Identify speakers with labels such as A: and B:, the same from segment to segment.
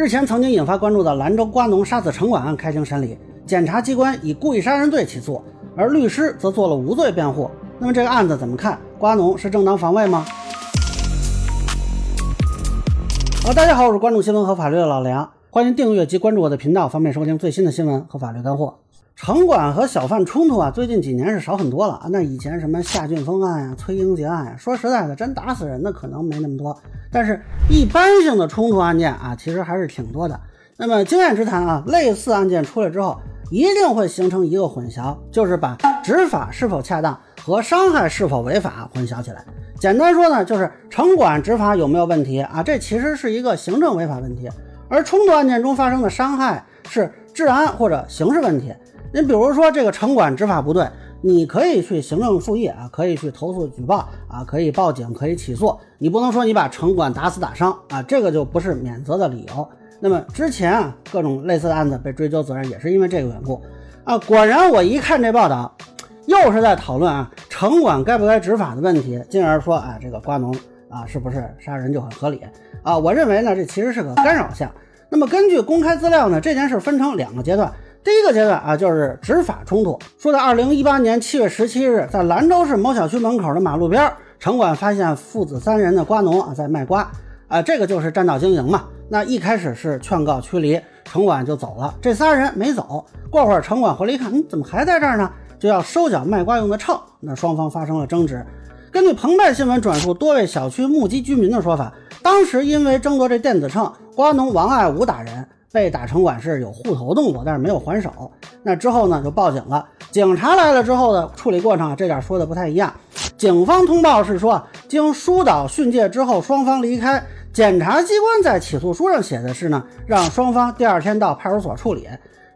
A: 日前曾经引发关注的兰州瓜农杀死城管案开庭审理，检察机关以故意杀人罪起诉，而律师则做了无罪辩护。那么这个案子怎么看？瓜农是正当防卫吗？好，大家好，我是关注新闻和法律的老梁，欢迎订阅及关注我的频道，方便收听最新的新闻和法律干货。城管和小贩冲突啊，最近几年是少很多了。那以前什么夏俊峰案呀、崔英杰案呀，说实在的，真打死人的可能没那么多，但是一般性的冲突案件啊，其实还是挺多的。那么经验之谈啊，类似案件出来之后，一定会形成一个混淆，就是把执法是否恰当和伤害是否违法混淆起来。简单说呢，就是城管执法有没有问题啊？这其实是一个行政违法问题，而冲突案件中发生的伤害是治安或者刑事问题。你比如说这个城管执法不对，你可以去行政复议啊，可以去投诉举报啊，可以报警，可以起诉。你不能说你把城管打死打伤啊，这个就不是免责的理由。那么之前啊，各种类似的案子被追究责任也是因为这个缘故啊。果然，我一看这报道，又是在讨论啊城管该不该执法的问题，进而说啊这个瓜农啊是不是杀人就很合理啊？我认为呢，这其实是个干扰项。那么根据公开资料呢，这件事分成两个阶段。第一个阶段啊，就是执法冲突。说在二零一八年七月十七日，在兰州市某小区门口的马路边，城管发现父子三人的瓜农啊在卖瓜，啊，这个就是占道经营嘛。那一开始是劝告驱离，城管就走了，这仨人没走。过会儿城管回来一看，你怎么还在这儿呢？就要收缴卖瓜用的秤。那双方发生了争执。根据澎湃新闻转述多位小区目击居民的说法，当时因为争夺这电子秤，瓜农王爱武打人。被打城管是有护头动作，但是没有还手。那之后呢，就报警了。警察来了之后的处理过程，这点说的不太一样。警方通报是说，经疏导训诫之后，双方离开。检察机关在起诉书上写的是呢，让双方第二天到派出所处理。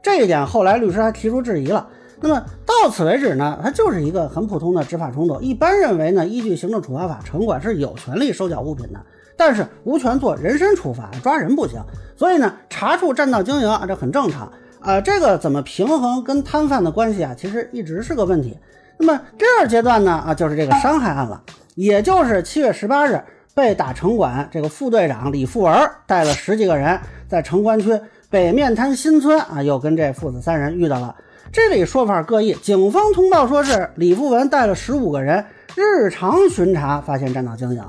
A: 这一点后来律师还提出质疑了。那么到此为止呢，它就是一个很普通的执法冲突。一般认为呢，依据行政处罚法，城管是有权利收缴物品的。但是无权做人身处罚，抓人不行。所以呢，查处占道经营啊，这很正常啊。这个怎么平衡跟摊贩的关系啊？其实一直是个问题。那么第二阶段呢，啊，就是这个伤害案了，也就是七月十八日被打城管这个副队长李富文带了十几个人，在城关区北面滩新村啊，又跟这父子三人遇到了。这里说法各异，警方通报说是李富文带了十五个人，日常巡查发现占道经营。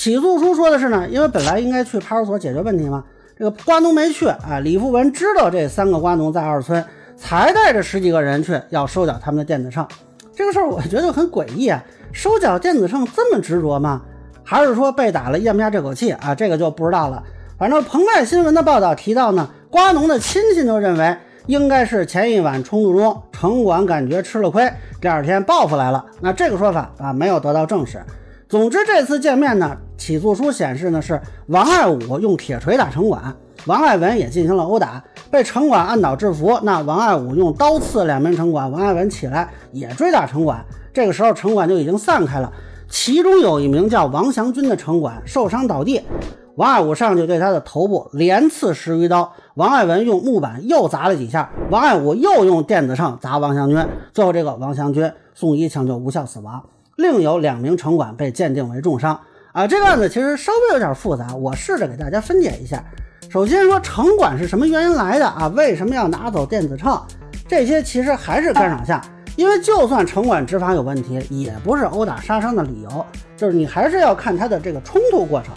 A: 起诉书说的是呢，因为本来应该去派出所解决问题嘛，这个瓜农没去啊。李富文知道这三个瓜农在二村，才带着十几个人去要收缴他们的电子秤。这个事儿我觉得很诡异啊，收缴电子秤这么执着吗？还是说被打了咽不下这口气啊？这个就不知道了。反正澎湃新闻的报道提到呢，瓜农的亲戚就认为应该是前一晚冲突中城管感觉吃了亏，第二天报复来了。那这个说法啊没有得到证实。总之，这次见面呢，起诉书显示呢是王爱武用铁锤打城管，王爱文也进行了殴打，被城管按倒制服。那王爱武用刀刺两名城管，王爱文起来也追打城管。这个时候，城管就已经散开了，其中有一名叫王祥军的城管受伤倒地，王爱武上去对他的头部连刺十余刀，王爱文用木板又砸了几下，王爱武又用电子秤砸王祥军，最后这个王祥军送医抢救无效死亡。另有两名城管被鉴定为重伤啊！这个案子其实稍微有点复杂，我试着给大家分解一下。首先说城管是什么原因来的啊？为什么要拿走电子秤？这些其实还是干扰项，因为就算城管执法有问题，也不是殴打杀伤的理由，就是你还是要看他的这个冲突过程。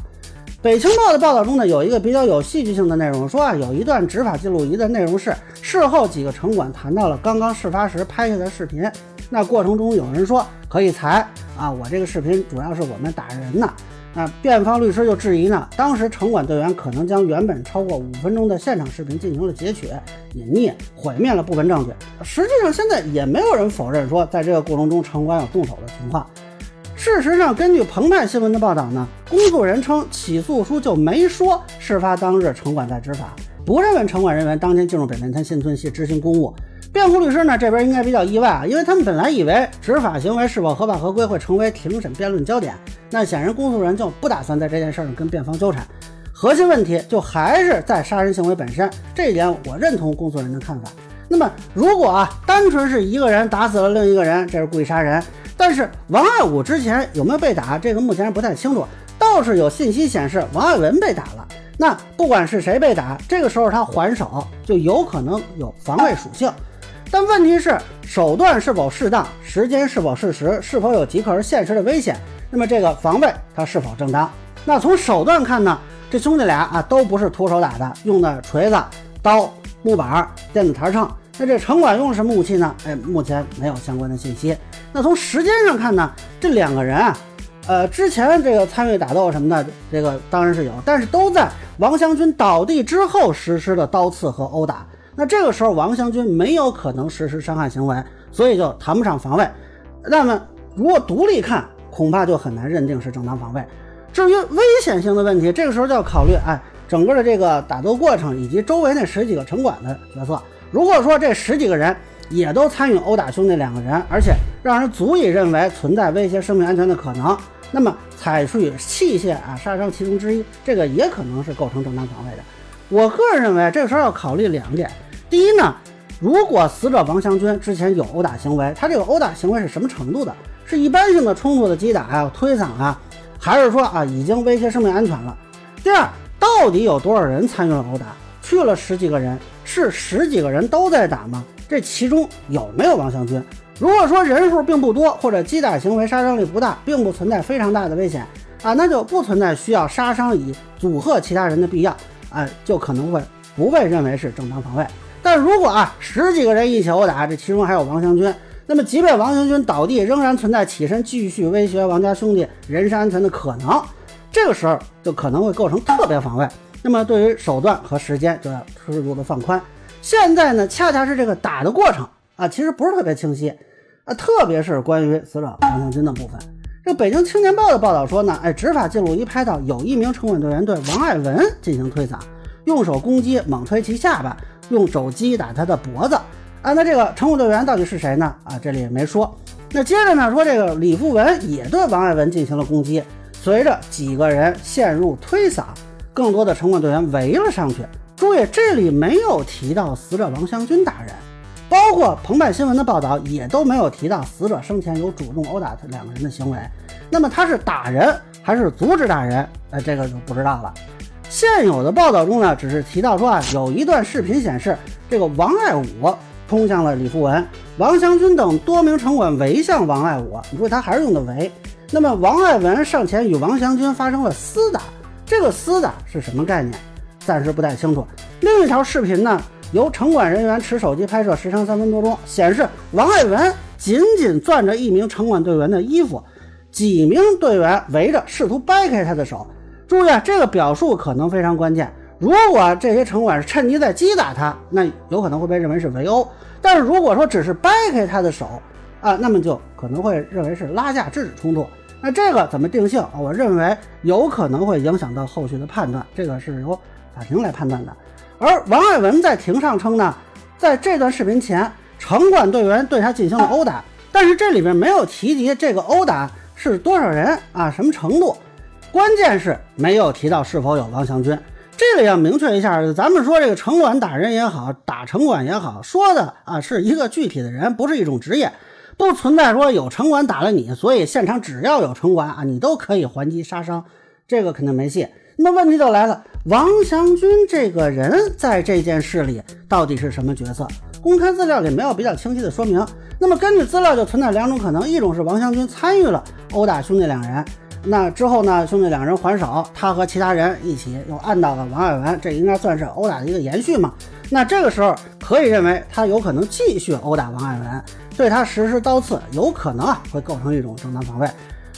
A: 北青报的报道中呢，有一个比较有戏剧性的内容，说啊，有一段执法记录仪的内容是事后几个城管谈到了刚刚事发时拍下的视频。那过程中有人说可以裁啊，我这个视频主要是我们打人呢。那辩方律师就质疑呢，当时城管队员可能将原本超过五分钟的现场视频进行了截取、隐匿、毁灭了部分证据。实际上现在也没有人否认说在这个过程中城管有动手的情况。事实上，根据澎湃新闻的报道呢，公诉人称起诉书就没说事发当日城管在执法，不认为城管人员当天进入北面滩新村系执行公务。辩护律师呢这边应该比较意外啊，因为他们本来以为执法行为是否合法合规会成为庭审辩论焦点，那显然公诉人就不打算在这件事上跟辩方纠缠，核心问题就还是在杀人行为本身，这一点我认同公诉人的看法。那么如果啊单纯是一个人打死了另一个人，这是故意杀人，但是王爱武之前有没有被打，这个目前不太清楚，倒是有信息显示王爱文被打了。那不管是谁被打，这个时候他还手就有可能有防卫属性。但问题是手段是否适当，时间是否适时，是否有即刻而现实的危险？那么这个防卫它是否正当？那从手段看呢？这兄弟俩啊都不是徒手打的，用的锤子、刀、木板、电子台秤。那这城管用什么武器呢？哎，目前没有相关的信息。那从时间上看呢？这两个人啊，呃，之前这个参与打斗什么的，这个当然是有，但是都在王湘军倒地之后实施的刀刺和殴打。那这个时候王湘军没有可能实施伤害行为，所以就谈不上防卫。那么如果独立看，恐怕就很难认定是正当防卫。至于危险性的问题，这个时候就要考虑，哎，整个的这个打斗过程以及周围那十几个城管的角色。如果说这十几个人也都参与殴打兄弟两个人，而且让人足以认为存在威胁生命安全的可能，那么采取器械啊杀伤其中之一，这个也可能是构成正当防卫的。我个人认为，这个时候要考虑两点：第一呢，如果死者王湘军之前有殴打行为，他这个殴打行为是什么程度的？是一般性的冲突的击打啊、推搡啊？还是说啊，已经威胁生命安全了。第二，到底有多少人参与了殴打？去了十几个人，是十几个人都在打吗？这其中有没有王湘军？如果说人数并不多，或者击打行为杀伤力不大，并不存在非常大的危险啊，那就不存在需要杀伤以阻吓其他人的必要啊，就可能会不被认为是正当防卫。但如果啊，十几个人一起殴打，这其中还有王湘军。那么，即便王湘军倒地，仍然存在起身继续威胁王家兄弟人身安全的可能。这个时候就可能会构成特别防卫。那么，对于手段和时间就要适度的放宽。现在呢，恰恰是这个打的过程啊，其实不是特别清晰啊，特别是关于死者王湘军的部分。这《北京青年报》的报道说呢，哎，执法记录仪拍到有一名城管队员对王爱文进行推搡，用手攻击，猛推其下巴，用肘击打他的脖子。啊，那这个城管队员到底是谁呢？啊，这里也没说。那接着呢，说这个李富文也对王爱文进行了攻击。随着几个人陷入推搡，更多的城管队员围了上去。注意，这里没有提到死者王湘军打人，包括澎湃新闻的报道也都没有提到死者生前有主动殴打他两个人的行为。那么他是打人还是阻止打人？哎，这个就不知道了。现有的报道中呢，只是提到说啊，有一段视频显示这个王爱武。冲向了李富文、王祥军等多名城管围向王爱武，你说他还是用的围。那么王爱文上前与王祥军发生了厮打，这个厮打是什么概念？暂时不太清楚。另一条视频呢，由城管人员持手机拍摄，时长三分多钟，显示王爱文紧紧攥着一名城管队员的衣服，几名队员围着试图掰开他的手。注意啊，这个表述可能非常关键。如果这些城管是趁机在击打他，那有可能会被认为是围殴；但是如果说只是掰开他的手啊，那么就可能会认为是拉架制止冲突。那这个怎么定性？我认为有可能会影响到后续的判断，这个是由法庭来判断的。而王爱文在庭上称呢，在这段视频前，城管队员对他进行了殴打，但是这里边没有提及这个殴打是多少人啊，什么程度？关键是没有提到是否有王祥军。这里要明确一下，咱们说这个城管打人也好，打城管也好，说的啊是一个具体的人，不是一种职业，不存在说有城管打了你，所以现场只要有城管啊，你都可以还击杀伤，这个肯定没戏。那么问题就来了，王祥军这个人在这件事里到底是什么角色？公开资料里没有比较清晰的说明。那么根据资料就存在两种可能，一种是王祥军参与了殴打兄弟两人。那之后呢？兄弟两人还手，他和其他人一起又按到了王爱文，这应该算是殴打的一个延续嘛？那这个时候可以认为他有可能继续殴打王爱文，对他实施刀刺，有可能啊会构成一种正当防卫。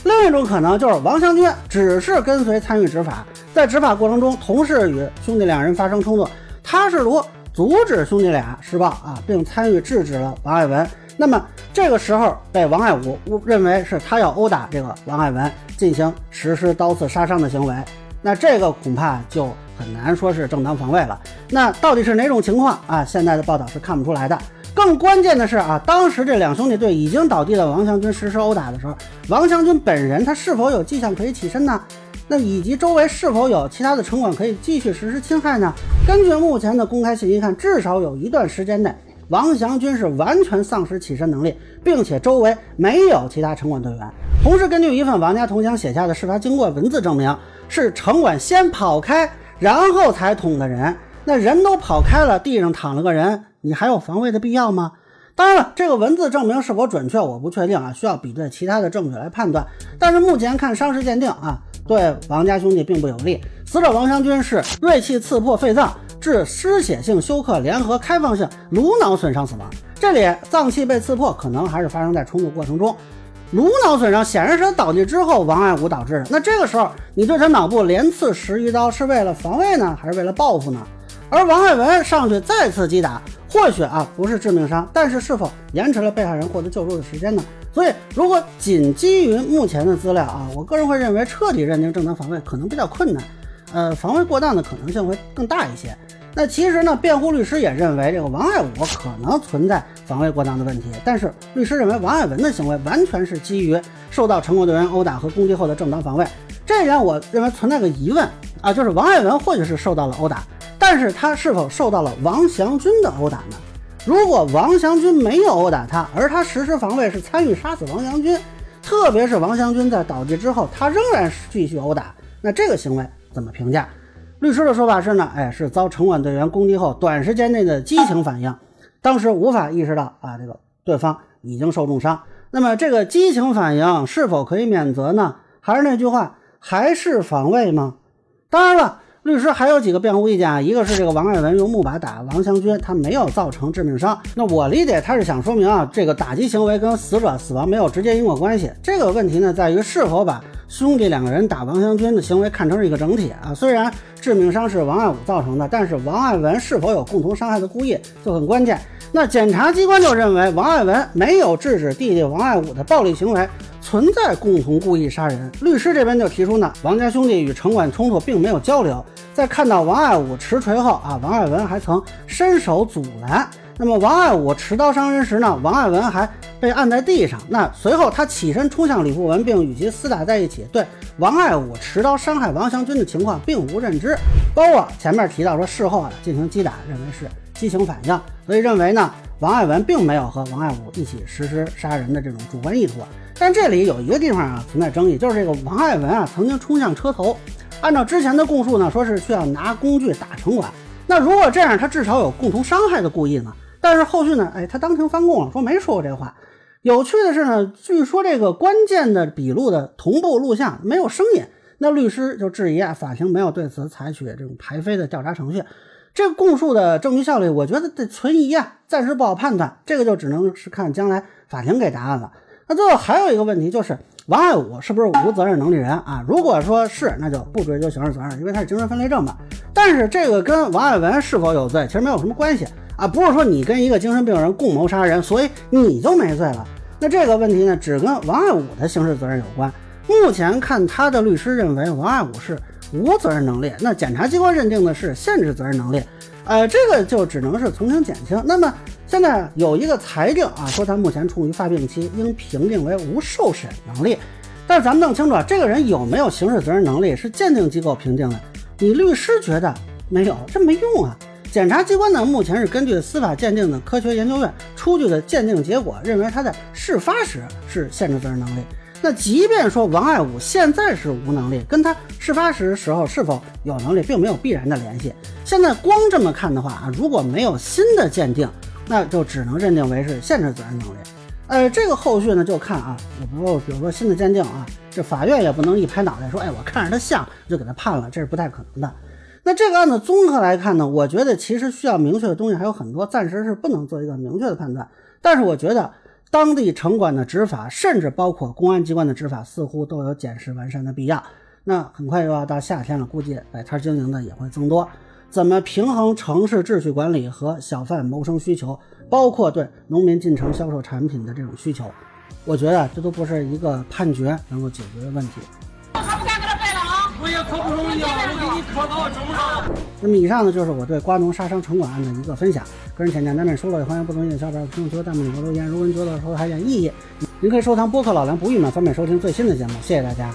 A: 另一种可能就是王湘军只是跟随参与执法，在执法过程中同时与兄弟两人发生冲突，他试图阻止兄弟俩施暴啊，并参与制止了王爱文。那么这个时候被王爱武误认为是他要殴打这个王爱文，进行实施刀刺杀伤的行为，那这个恐怕就很难说是正当防卫了。那到底是哪种情况啊？现在的报道是看不出来的。更关键的是啊，当时这两兄弟对已经倒地的王祥军实施殴打的时候，王祥军本人他是否有迹象可以起身呢？那以及周围是否有其他的城管可以继续实施侵害呢？根据目前的公开信息看，至少有一段时间内。王祥军是完全丧失起身能力，并且周围没有其他城管队员。同时，根据一份王家同乡写下的事发经过文字证明，是城管先跑开，然后才捅的人。那人都跑开了，地上躺了个人，你还有防卫的必要吗？当然了，这个文字证明是否准确，我不确定啊，需要比对其他的证据来判断。但是目前看伤势鉴定啊，对王家兄弟并不有利。死者王祥军是锐器刺破肺脏，致失血性休克联合开放性颅脑损伤死亡。这里脏器被刺破，可能还是发生在冲突过程中。颅脑损伤显然是他倒地之后王爱武导致的。那这个时候你对他脑部连刺十余刀，是为了防卫呢，还是为了报复呢？而王爱文上去再次击打，或许啊不是致命伤，但是是否延迟了被害人获得救助的时间呢？所以如果仅基于目前的资料啊，我个人会认为彻底认定正当防卫可能比较困难，呃，防卫过当的可能性会更大一些。那其实呢，辩护律师也认为这个王爱武可能存在防卫过当的问题，但是律师认为王爱文的行为完全是基于受到城管队员殴打和攻击后的正当防卫，这一点我认为存在个疑问啊，就是王爱文或许是受到了殴打。但是他是否受到了王祥军的殴打呢？如果王祥军没有殴打他，而他实施防卫是参与杀死王祥军，特别是王祥军在倒地之后，他仍然继续殴打，那这个行为怎么评价？律师的说法是呢，哎，是遭城管队员攻击后短时间内的激情反应，当时无法意识到啊，这个对方已经受重伤。那么这个激情反应是否可以免责呢？还是那句话，还是防卫吗？当然了。律师还有几个辩护意见啊，一个是这个王爱文用木板打王祥军，他没有造成致命伤。那我理解他是想说明啊，这个打击行为跟死者死亡没有直接因果关系。这个问题呢，在于是否把兄弟两个人打王祥军的行为看成是一个整体啊。虽然致命伤是王爱武造成的，但是王爱文是否有共同伤害的故意就很关键。那检察机关就认为王爱文没有制止弟弟王爱武的暴力行为。存在共同故意杀人，律师这边就提出呢，王家兄弟与城管冲突并没有交流，在看到王爱武持锤后啊，王爱文还曾伸手阻拦。那么王爱武持刀伤人时呢，王爱文还被按在地上。那随后他起身冲向李富文，并与其厮打在一起，对王爱武持刀伤害王祥军的情况并无认知。包括前面提到说事后啊进行击打，认为是激情反应，所以认为呢，王爱文并没有和王爱武一起实施杀人的这种主观意图。但这里有一个地方啊存在争议，就是这个王爱文啊曾经冲向车头，按照之前的供述呢，说是需要拿工具打城管。那如果这样，他至少有共同伤害的故意呢？但是后续呢，哎，他当庭翻供了，说没说过这话。有趣的是呢，据说这个关键的笔录的同步录像没有声音，那律师就质疑啊，法庭没有对此采取这种排非的调查程序。这个供述的证据效力，我觉得得存疑啊，暂时不好判断。这个就只能是看将来法庭给答案了。那最后还有一个问题，就是王爱武是不是无责任能力人啊？如果说是，那就不追究刑事责任，因为他是精神分裂症嘛。但是这个跟王爱文是否有罪其实没有什么关系啊，不是说你跟一个精神病人共谋杀人，所以你就没罪了。那这个问题呢，只跟王爱武的刑事责任有关。目前看他的律师认为王爱武是无责任能力，那检察机关认定的是限制责任能力，呃，这个就只能是从轻减轻。那么。现在有一个裁定啊，说他目前处于发病期，应评定为无受审能力。但是咱们弄清楚啊，这个人有没有刑事责任能力是鉴定机构评定的。你律师觉得没有，这没用啊。检察机关呢，目前是根据司法鉴定的科学研究院出具的鉴定结果，认为他在事发时是限制责任能力。那即便说王爱武现在是无能力，跟他事发时时候是否有能力，并没有必然的联系。现在光这么看的话啊，如果没有新的鉴定，那就只能认定为是限制责任能力，呃，这个后续呢就看啊，比如比如说新的鉴定啊，这法院也不能一拍脑袋说，哎，我看着他像就给他判了，这是不太可能的。那这个案子综合来看呢，我觉得其实需要明确的东西还有很多，暂时是不能做一个明确的判断。但是我觉得当地城管的执法，甚至包括公安机关的执法，似乎都有检视完善的必要。那很快又要到夏天了，估计摆摊经营的也会增多。怎么平衡城市秩序管理和小贩谋生需求，包括对农民进城销售产品的这种需求？我觉得这都不是一个判决能够解决的问题。我也可不容易啊！我给你磕到中上。那么以上呢，就是我对瓜农杀伤城管案的一个分享。个人浅见难免说了，也欢迎不同意的小伙伴评论区、弹幕里头留言。如果您觉得说还有点意义，您可以收藏播客老梁不郁闷，方便收听最新的节目。谢谢大家。